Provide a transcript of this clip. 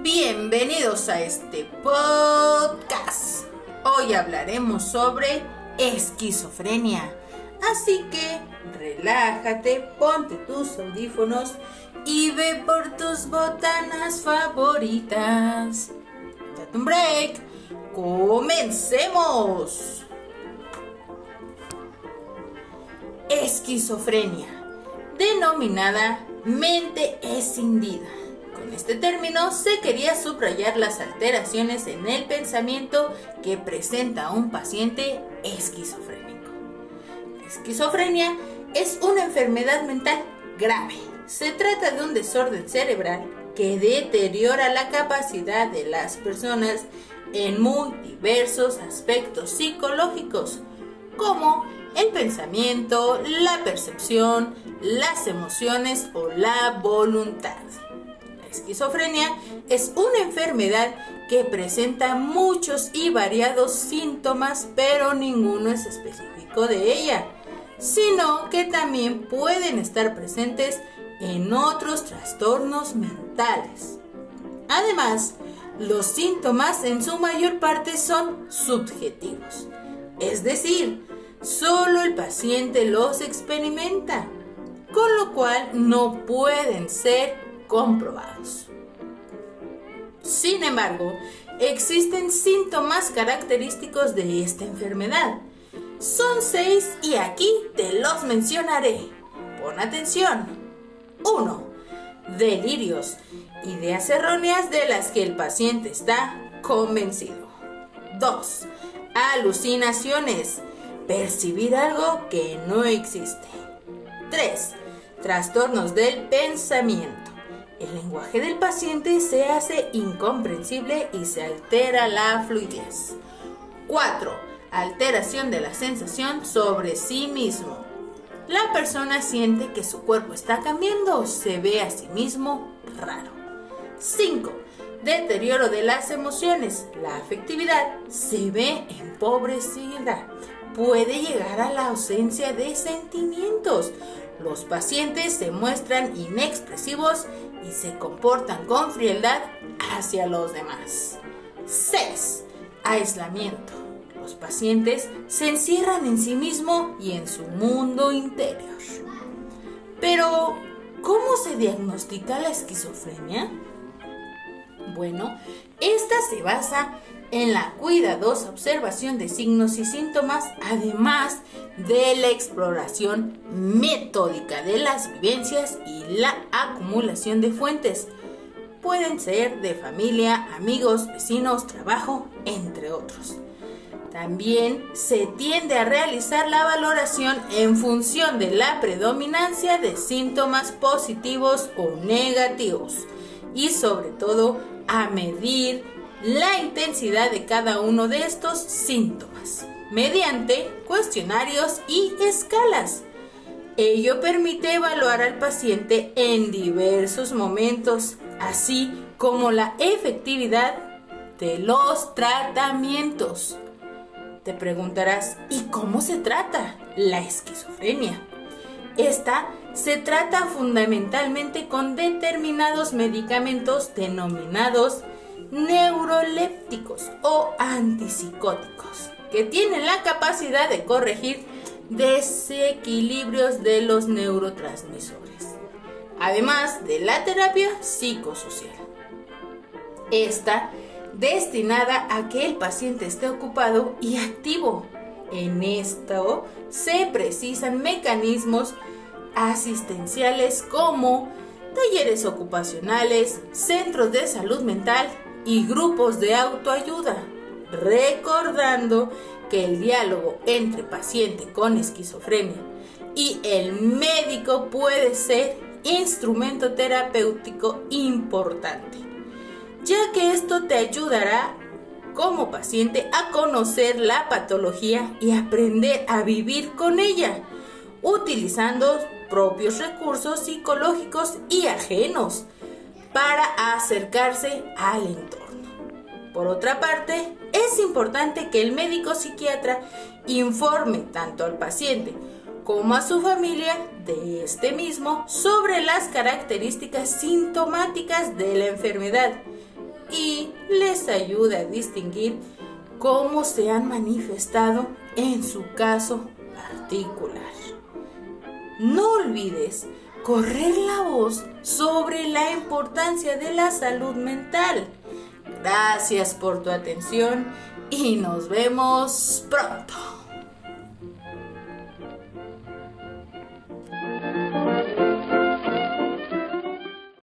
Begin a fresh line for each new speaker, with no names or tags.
Bienvenidos a este podcast. Hoy hablaremos sobre esquizofrenia. Así que relájate, ponte tus audífonos y ve por tus botanas favoritas. Date un break. Comencemos. Esquizofrenia, denominada mente escindida con este término se quería subrayar las alteraciones en el pensamiento que presenta un paciente esquizofrénico. La esquizofrenia es una enfermedad mental grave. Se trata de un desorden cerebral que deteriora la capacidad de las personas en muy diversos aspectos psicológicos, como el pensamiento, la percepción, las emociones o la voluntad esquizofrenia es una enfermedad que presenta muchos y variados síntomas, pero ninguno es específico de ella, sino que también pueden estar presentes en otros trastornos mentales. Además, los síntomas en su mayor parte son subjetivos, es decir, solo el paciente los experimenta, con lo cual no pueden ser comprobados. Sin embargo, existen síntomas característicos de esta enfermedad. Son seis y aquí te los mencionaré. Pon atención. 1. Delirios. Ideas erróneas de las que el paciente está convencido. 2. Alucinaciones. Percibir algo que no existe. 3. Trastornos del pensamiento el lenguaje del paciente se hace incomprensible y se altera la fluidez. 4. Alteración de la sensación sobre sí mismo. La persona siente que su cuerpo está cambiando, se ve a sí mismo raro. 5. Deterioro de las emociones. La afectividad se ve empobrecida. Puede llegar a la ausencia de sentimientos. Los pacientes se muestran inexpresivos y se comportan con frialdad hacia los demás. 6. Aislamiento. Los pacientes se encierran en sí mismo y en su mundo interior. Pero, ¿cómo se diagnostica la esquizofrenia? Bueno, esta se basa en la cuidadosa observación de signos y síntomas, además de la exploración metódica de las vivencias y la acumulación de fuentes. Pueden ser de familia, amigos, vecinos, trabajo, entre otros. También se tiende a realizar la valoración en función de la predominancia de síntomas positivos o negativos y sobre todo a medir la intensidad de cada uno de estos síntomas mediante cuestionarios y escalas. Ello permite evaluar al paciente en diversos momentos, así como la efectividad de los tratamientos. Te preguntarás, ¿y cómo se trata la esquizofrenia? Esta se trata fundamentalmente con determinados medicamentos denominados neurolépticos o antipsicóticos, que tienen la capacidad de corregir desequilibrios de los neurotransmisores, además de la terapia psicosocial. Esta destinada a que el paciente esté ocupado y activo. En esto se precisan mecanismos asistenciales como talleres ocupacionales, centros de salud mental y grupos de autoayuda, recordando que el diálogo entre paciente con esquizofrenia y el médico puede ser instrumento terapéutico importante, ya que esto te ayudará como paciente a conocer la patología y aprender a vivir con ella, utilizando propios recursos psicológicos y ajenos para acercarse al entorno. Por otra parte, es importante que el médico psiquiatra informe tanto al paciente como a su familia de este mismo sobre las características sintomáticas de la enfermedad y les ayude a distinguir cómo se han manifestado en su caso particular. No olvides correr la voz sobre la importancia de la salud mental. Gracias por tu atención y nos vemos pronto.